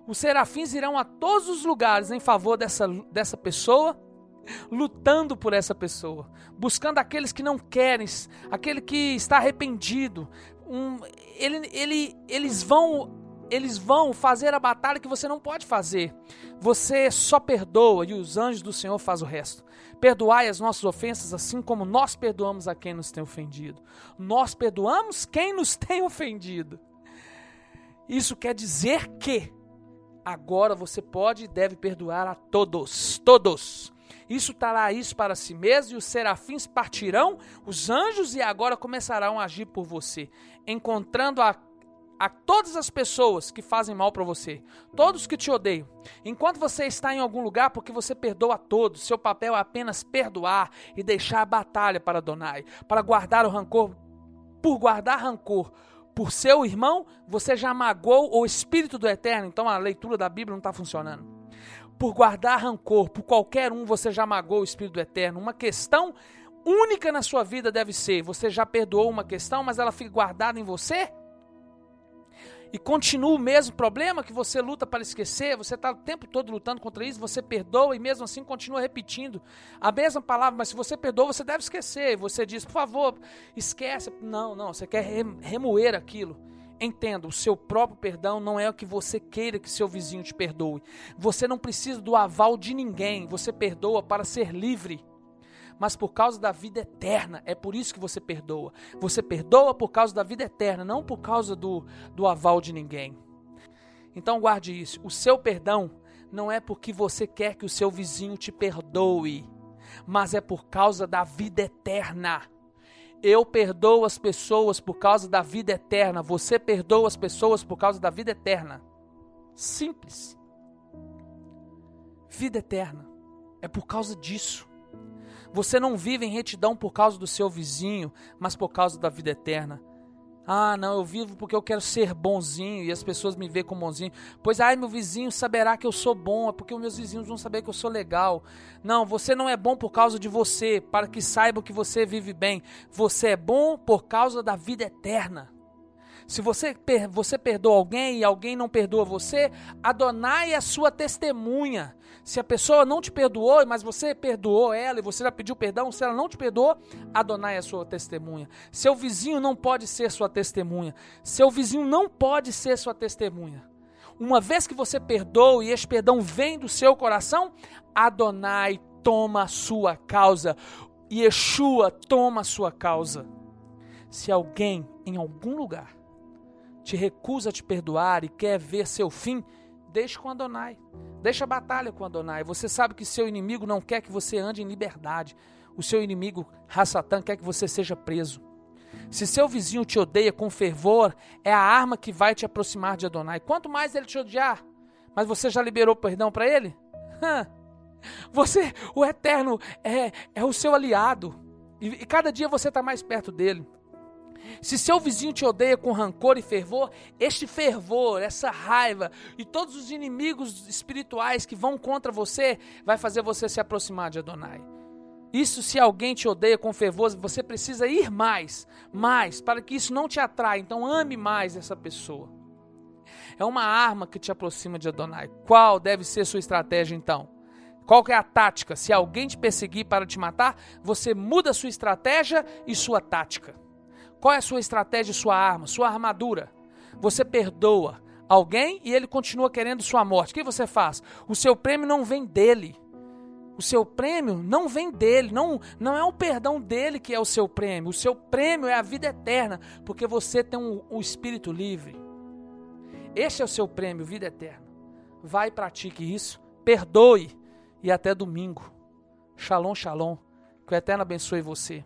Os serafins irão a todos os lugares em favor dessa, dessa pessoa lutando por essa pessoa, buscando aqueles que não querem, aquele que está arrependido. Um, ele, ele, eles vão eles vão fazer a batalha que você não pode fazer. Você só perdoa e os anjos do Senhor faz o resto. Perdoai as nossas ofensas assim como nós perdoamos a quem nos tem ofendido. Nós perdoamos quem nos tem ofendido. Isso quer dizer que agora você pode e deve perdoar a todos, todos. Isso trará isso para si mesmo, e os serafins partirão, os anjos, e agora começarão a agir por você, encontrando a, a todas as pessoas que fazem mal para você, todos que te odeiam. Enquanto você está em algum lugar, porque você perdoa a todos, seu papel é apenas perdoar e deixar a batalha para Donai, para guardar o rancor, por guardar rancor por seu irmão, você já magoou o Espírito do Eterno. Então a leitura da Bíblia não está funcionando por guardar rancor por qualquer um, você já magoou o Espírito Eterno. Uma questão única na sua vida deve ser: você já perdoou uma questão, mas ela fica guardada em você? E continua o mesmo problema que você luta para esquecer, você está o tempo todo lutando contra isso, você perdoa e mesmo assim continua repetindo a mesma palavra, mas se você perdoa, você deve esquecer. Você diz, por favor, esquece. Não, não, você quer remoer aquilo. Entenda, o seu próprio perdão não é o que você queira que seu vizinho te perdoe. Você não precisa do aval de ninguém. Você perdoa para ser livre. Mas por causa da vida eterna, é por isso que você perdoa. Você perdoa por causa da vida eterna, não por causa do, do aval de ninguém. Então guarde isso. O seu perdão não é porque você quer que o seu vizinho te perdoe, mas é por causa da vida eterna. Eu perdoo as pessoas por causa da vida eterna. Você perdoa as pessoas por causa da vida eterna. Simples. Vida eterna. É por causa disso. Você não vive em retidão por causa do seu vizinho, mas por causa da vida eterna. Ah, não, eu vivo porque eu quero ser bonzinho e as pessoas me veem como bonzinho. Pois, ai, meu vizinho saberá que eu sou bom, é porque os meus vizinhos vão saber que eu sou legal. Não, você não é bom por causa de você, para que saibam que você vive bem. Você é bom por causa da vida eterna. Se você, você perdoa alguém e alguém não perdoa você, Adonai é a sua testemunha. Se a pessoa não te perdoou, mas você perdoou ela e você já pediu perdão, se ela não te perdoou, Adonai é a sua testemunha. Seu vizinho não pode ser sua testemunha. Seu vizinho não pode ser sua testemunha. Uma vez que você perdoa e este perdão vem do seu coração, Adonai toma a sua causa. Yeshua toma a sua causa. Se alguém em algum lugar te recusa a te perdoar e quer ver seu fim, deixe com Adonai. Deixa a batalha com Adonai. Você sabe que seu inimigo não quer que você ande em liberdade. O seu inimigo, Hassatan, quer que você seja preso. Se seu vizinho te odeia com fervor, é a arma que vai te aproximar de Adonai. Quanto mais ele te odiar, mas você já liberou perdão para ele? Você, o Eterno, é, é o seu aliado. E, e cada dia você está mais perto dele. Se seu vizinho te odeia com rancor e fervor, este fervor, essa raiva e todos os inimigos espirituais que vão contra você, vai fazer você se aproximar de Adonai. Isso se alguém te odeia com fervor, você precisa ir mais, mais, para que isso não te atraia. Então ame mais essa pessoa. É uma arma que te aproxima de Adonai. Qual deve ser sua estratégia então? Qual é a tática? Se alguém te perseguir para te matar, você muda sua estratégia e sua tática. Qual é a sua estratégia, sua arma, sua armadura? Você perdoa alguém e ele continua querendo sua morte. O que você faz? O seu prêmio não vem dele. O seu prêmio não vem dele, não, não é o perdão dele que é o seu prêmio. O seu prêmio é a vida eterna, porque você tem um, um espírito livre. Este é o seu prêmio, vida eterna. Vai e pratique isso, perdoe e até domingo. Shalom, shalom. Que o Eterno abençoe você.